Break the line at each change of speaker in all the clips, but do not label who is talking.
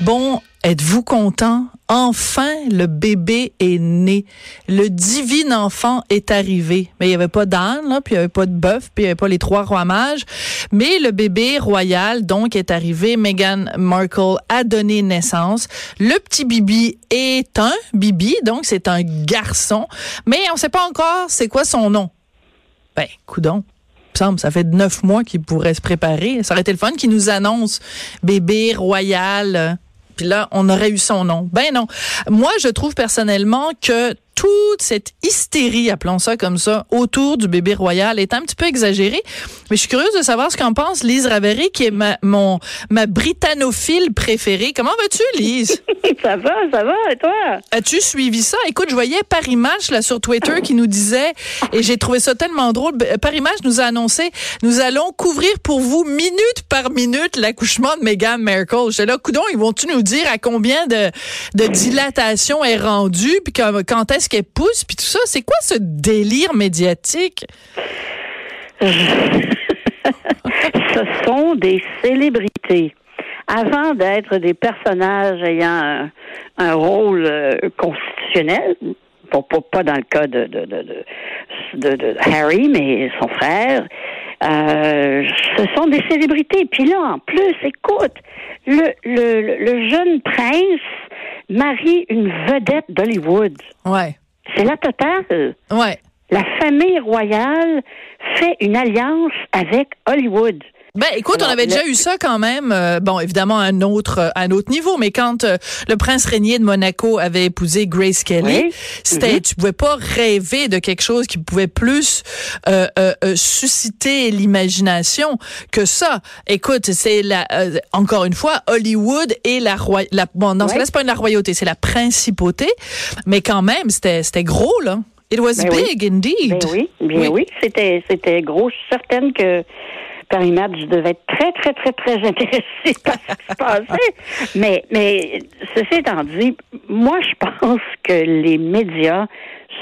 Bon, êtes-vous content? Enfin, le bébé est né. Le divin enfant est arrivé. Mais il n'y avait pas d'âne, puis il n'y avait pas de bœuf, puis il n'y avait pas les trois rois mages. Mais le bébé royal, donc, est arrivé. Meghan Markle a donné naissance. Le petit Bibi est un Bibi, donc c'est un garçon. Mais on ne sait pas encore c'est quoi son nom. Ben, coudon ça fait neuf mois qu'il pourrait se préparer. Ça aurait été le fun qu'il nous annonce bébé royal. Puis là, on aurait eu son nom. Ben non. Moi, je trouve personnellement que toute cette hystérie, appelons ça comme ça, autour du bébé royal est un petit peu exagérée. Mais je suis curieuse de savoir ce qu'en pense Lise Ravary, qui est ma, mon, ma britannophile préférée. Comment vas-tu, Lise?
ça va, ça va, et toi?
As-tu suivi ça? Écoute, je voyais Paris Match, là, sur Twitter, qui nous disait, et j'ai trouvé ça tellement drôle, Paris Match nous a annoncé, nous allons couvrir pour vous, minute par minute, l'accouchement de Meghan Markle. J'étais là, coudon, ils vont-tu nous dire à combien de, de dilatation est rendue, puis quand est-ce qu'elle pousse, puis tout ça? C'est quoi ce délire médiatique?
ce sont des célébrités. Avant d'être des personnages ayant un, rôle euh, constitutionnel, pas, pas, dans le cas de, de, Harry, mais son frère, euh, ce sont des célébrités. Puis là, en plus, écoute, le, le jeune prince marie une vedette d'Hollywood.
Ouais.
C'est la totale.
Ouais.
La famille royale fait une alliance avec Hollywood.
Ben, écoute, on avait déjà eu ça quand même. Euh, bon, évidemment, à un autre, à un autre niveau, mais quand euh, le prince régnier de Monaco avait épousé Grace Kelly, c'était, mm-hmm. tu pouvais pas rêver de quelque chose qui pouvait plus euh, susciter l'imagination que ça. Écoute, c'est la, encore une fois, Hollywood et la royauté. Bon, non, c'est pas la royauté, c'est la principauté, mais quand même, c'était, c'était gros là. It was ben big indeed.
Ben oui, bien oui, oui. c'était, c'était gros. Je suis certaine que Paris Match devait être très, très, très, très intéressé par ce qui se passait. Mais, mais ceci étant dit, moi, je pense que les médias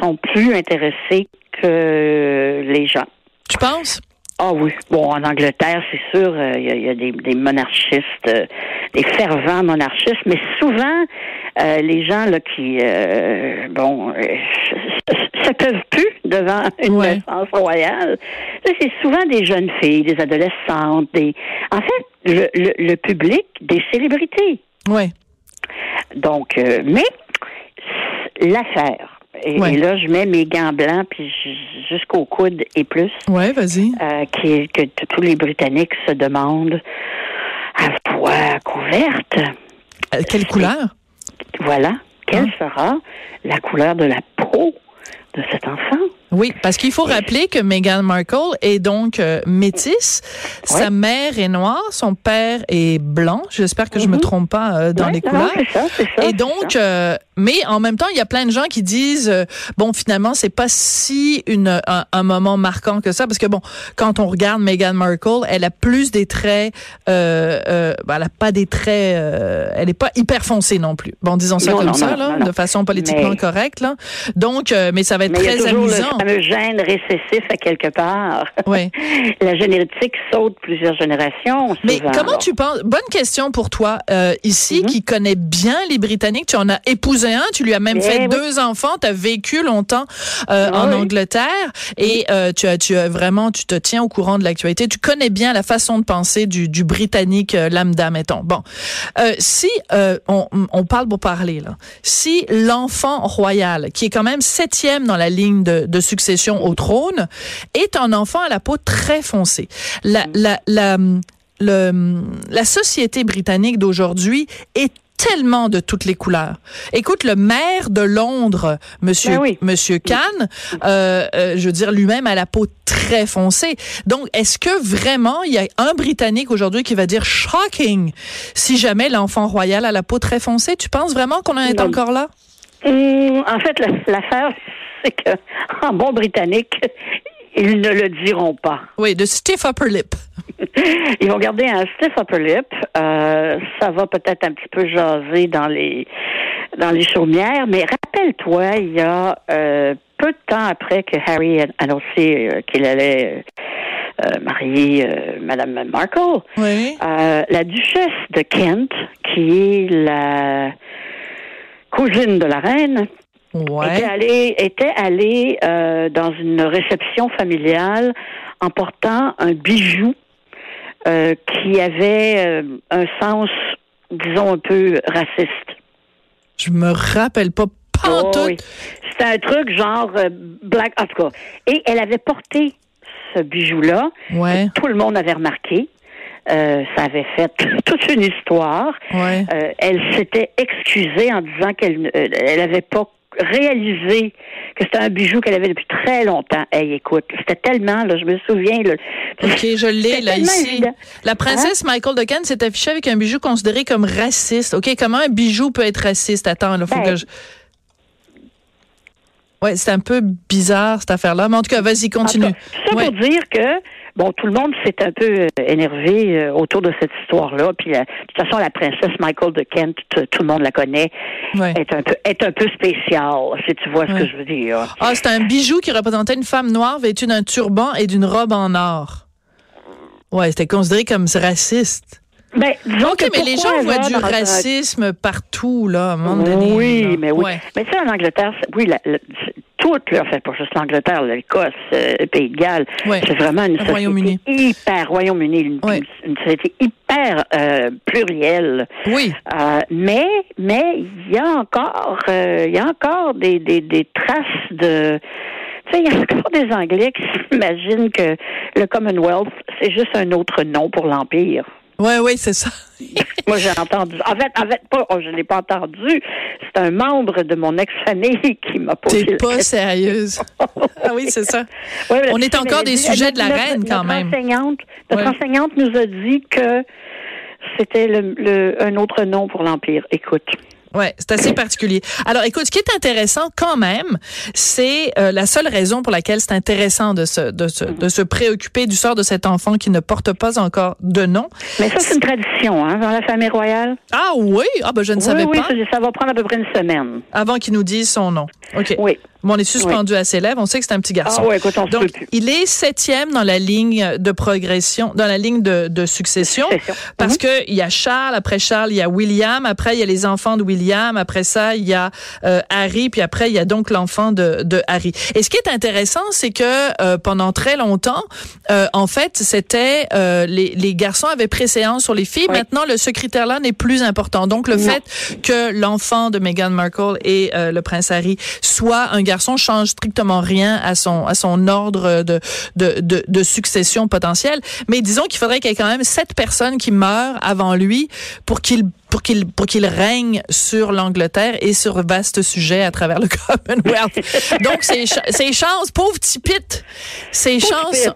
sont plus intéressés que les gens.
Tu penses?
Ah oui. Bon, en Angleterre, c'est sûr, euh, il y, a, des, des monarchistes, euh, des fervents monarchistes, mais souvent, euh, les gens là qui, bon, se peuvent plus devant une naissance royale. C'est souvent des jeunes filles, des adolescentes, des. En fait, le, le, public des célébrités.
Oui.
Donc, euh, mais l'affaire. Et, là, je mets mes gants blancs puis jusqu'au coude et plus.
Ouais, vas-y.
Euh, qui, que tous les Britanniques se demandent à voix couverte.
Euh, quelle couleur?
Voilà. Quelle hein? sera la couleur de la peau de cet enfant?
Oui, parce qu'il faut rappeler que Meghan Markle est donc euh, métisse. Sa mère est noire, son père est blanc. J'espère que je me mhm. trompe pas euh, dans les couleurs.
Ça, ça,
Et donc, euh, mais en même temps, il y a plein de gens qui disent bon, finalement, c'est pas si une un, moment marquant que ça, parce que bon, quand on regarde Meghan Markle, elle a plus des traits, ben, elle a pas des traits, elle est pas hyper foncée non plus. Bon, disons ça comme ça, là, de façon politiquement correcte, là. Donc, mais ça va être très amusant
fameux gène récessif à quelque part.
Oui.
La génétique saute plusieurs générations.
Mais comment tu penses Bonne question pour toi euh, ici, mhm. qui connaît bien les Britanniques. Tu en as épousé tu lui as même eh fait deux enfants. Tu as vécu longtemps euh, en Angleterre et euh, tu as, tu as vraiment, tu te tiens au courant de l'actualité. Tu connais bien la façon de penser du, du Britannique lambda, mettons. Bon, si on, on parle pour parler là, si l'enfant royal, qui est quand même septième dans la ligne de, de succession au trône, est un enfant à la peau très foncée. La, la, la, le, la société britannique d'aujourd'hui est tellement de toutes les couleurs. Écoute, le maire de Londres, Monsieur ben Monsieur Khan, euh, euh, je veux dire lui-même a la peau très foncée. Donc, est-ce que vraiment il y a un Britannique aujourd'hui qui va dire shocking si jamais l'enfant royal a la peau très foncée? Tu penses vraiment qu'on en est encore là?
Hum, En fait, l'affaire, c'est que en bon britannique, ils ne le diront pas.
Oui, de stiff upper lip.
Ils vont garder un stiff upper lip. Euh, ça va peut-être un petit peu jaser dans les dans les chaumières, mais rappelle rappelle-toi, il y a euh, peu de temps après que Harry a annoncé euh, qu'il allait euh, marier euh, Madame Markle,
Oui.
euh, la duchesse de Kent, qui est la cousine de la reine, était
Ouais.
était allée euh, dans une réception familiale en portant un bijou euh, qui avait euh, un sens, disons, un peu raciste.
Je me rappelle pas.
Oh oui. C'était un truc genre euh, black, en tout cas. Et elle avait porté ce bijou-là.
Ouais.
Tout le monde avait remarqué. Euh, ça avait fait toute une histoire.
Ouais.
Euh, elle s'était excusée en disant qu'elle elle avait pas réalisé que c'était un bijou qu'elle avait depuis très longtemps. Hey, écoute, c'était tellement, là, je me souviens. Là,
OK, je l'ai là ici.
évident.
La princesse Michael de s'est affichée avec un bijou considéré comme raciste. OK, comment un bijou peut être raciste? Attends, là, faut
Ben.
que je... Ouais, c'est un peu bizarre, cette affaire-là. Mais en tout cas, vas-y, continue.
En tout cas, ça
Ouais.
pour dire que bon, tout le monde s'est un peu euh, énervé euh, autour de cette histoire-là. Puis euh, de toute façon, la princesse Michael de Kent, tout le monde la connaît,
Ouais.
est un peu est un peu spéciale, si tu vois ce que je veux dire.
Ah, c'est un bijou qui représentait une femme noire vêtue d'un turban et d'une robe en or. Ouais, c'était considéré comme raciste.
Ben, disons
OK,
que
mais les gens voient du racisme partout, là, à un moment donné.
Oui,
là.
mais oui.
Ouais.
Mais tu sais, en Angleterre, oui, la, la- c'est- toute, là, en fait, pas juste l'Angleterre, l'Écosse, euh, le Pays de Galles,
Ouais.
c'est vraiment une société
Royaume-Uni.
hyper, Royaume-Uni, une,
Ouais.
une société hyper euh, plurielle.
Oui.
Euh, mais, mais il y a encore, euh, il y a encore des, des, des traces de, tu sais, il y a encore des Anglais qui s'imaginent que le Commonwealth, c'est juste un autre nom pour l'Empire.
Ouais, oui, c'est ça.
Moi, j'ai entendu. En fait, en fait, pas, oh, je l'ai pas entendu. C'est un membre de mon ex-famille qui m'a posé
T'es pas sérieuse. Ah oui, c'est ça. On est encore des sujets de la
notre-
reine, quand
notre
même.
Enseignante, notre
Ouais.
enseignante nous a dit que c'était le, le- un autre nom pour l'Empire. Écoute.
Ouais, c'est assez particulier. Alors, écoute, ce qui est intéressant quand même, c'est euh, la seule raison pour laquelle c'est intéressant de se, de, se, de se préoccuper du sort de cet enfant qui ne porte pas encore de nom.
Mais ça, c'est une tradition, hein, dans la famille royale.
Ah oui, ah ben je ne
oui,
savais
oui,
pas.
ça, ça va prendre à peu près une semaine.
Avant qu'il nous dise son nom. Ok.
Oui.
Bon, on est suspendu à ses lèvres. On sait que c'est un petit garçon.
Ah ouais, écoute, on
Donc,
plus.
il est septième dans la ligne de progression, dans la ligne de, de succession,
Succession.
parce
Mhm.
que il y a Charles, après Charles, il y a William, après il y a les enfants de William, après ça il y a euh, Harry, puis après il y a donc l'enfant de, de Harry. Et ce qui est intéressant, c'est que euh, pendant très longtemps, euh, en fait, c'était euh, les, les garçons avaient préséance sur les filles.
Oui.
Maintenant, le ce critère-là n'est plus important. Donc, le
Non.
fait que l'enfant de Meghan Markle et euh, le prince Harry soit un garçon change strictement rien à son à son ordre de de, de, de succession potentielle. Mais disons qu'il faudrait qu'il y ait quand même sept personnes qui meurent avant lui pour qu'il pour qu'il pour qu'il règne sur l'Angleterre et sur vaste sujet à travers le Commonwealth. Donc ses ses chances, pauvre petit Pete, ses
Pauvre
chances.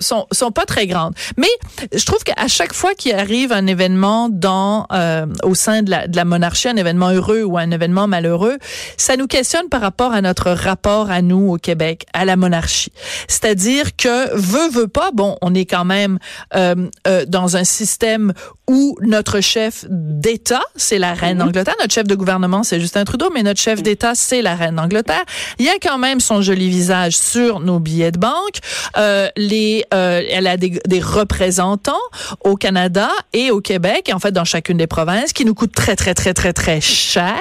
Sont sont pas très grandes. Mais je trouve qu'à chaque fois qu'il arrive un événement dans euh, au sein de la, de la monarchie, un événement heureux ou un événement malheureux, ça nous questionne par rapport à notre rapport à nous au Québec, à la monarchie. C'est-à-dire que veut veut pas, bon, on est quand même euh, euh, dans un système où notre chef d'État, c'est la reine d'Angleterre, notre chef de gouvernement, c'est Justin Trudeau, mais notre chef d'État, c'est la reine d'Angleterre. Il y a quand même son joli visage sur nos billets de banque. Euh, les, euh, elle a des, des représentants au Canada et au Québec, et en fait dans chacune des provinces, qui nous coûtent très très très très très cher.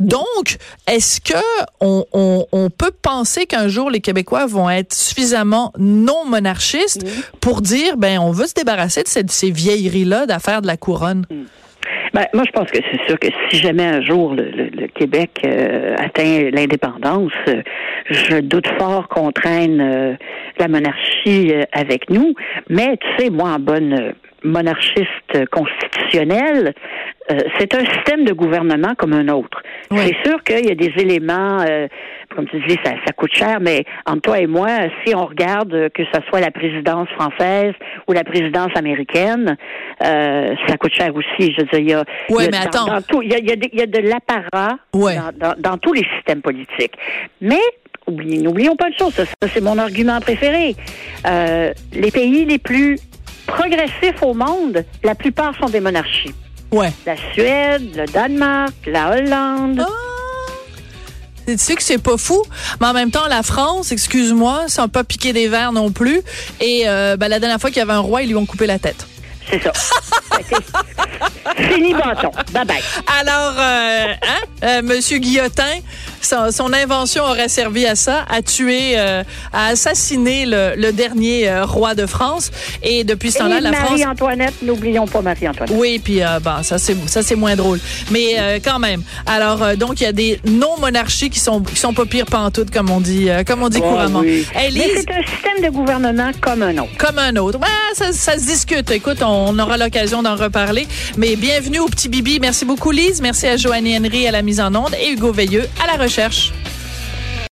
Donc, est-ce que on, on, on peut penser qu'un jour les Québécois vont être suffisamment non monarchistes pour dire, ben, on veut se débarrasser de cette, ces vieilleries-là d'affaires de la couronne?
Ben, moi, je pense que c'est sûr que si jamais un jour le, Québec euh, atteint l'indépendance, euh, je doute fort qu'on traîne euh, la monarchie avec nous. Mais tu sais, moi, en bonne monarchiste constitutionnelle, euh, c'est un système de gouvernement comme un autre.
Oui.
C'est sûr qu'il y a des éléments, euh, comme tu dis, ça, ça coûte cher, mais entre toi et moi, si on regarde que ce soit la présidence française ou la présidence américaine, euh, ça coûte cher aussi. Je veux dire, il y a,
Ouais,
il y a
mais
dans-
attends.
dans tout- il y a, il y a des- il y a de l'apparat
Ouais.
dans, dans- dans tous les systèmes politiques. Mais n'oublions pas une chose, ça, ça, c'est mon argument préféré. Euh, les pays les plus progressifs au monde, la plupart sont des monarchies.
Ouais.
La Suède, le Danemark, la Hollande.
Ah. Tu sais que c'est pas fou, mais en même temps, la France, excuse-moi, sans pas piquer des verres non plus. Et euh, ben, la dernière fois qu'il y avait un roi, ils lui ont coupé la tête.
C'est ça. Fini bâton. Bye bye.
Alors, euh, hein, euh, Monsieur Guillotin, son, son, invention aurait servi à ça, à tuer, euh, à assassiner le, le dernier euh, roi de France. Et depuis ce temps-là, la
Marie
France.
Marie-Antoinette, n'oublions pas Marie-Antoinette.
Oui, puis euh, bon, ça c'est ça c'est moins drôle, mais euh, quand même. Alors euh, donc il y a des non monarchies qui sont qui sont pas pires pantoute comme on dit euh, comme on dit
Oh,
couramment.
oui.
Hey,
Mais c'est un système de gouvernement comme un autre.
comme un autre. Ouais, ça, ça se discute. Écoute, on aura l'occasion d'en reparler. Mais bienvenue au petit Bibi. Merci beaucoup Lise. Merci à Joannie Henry à la mise en onde et Hugo Veilleux à la recherche.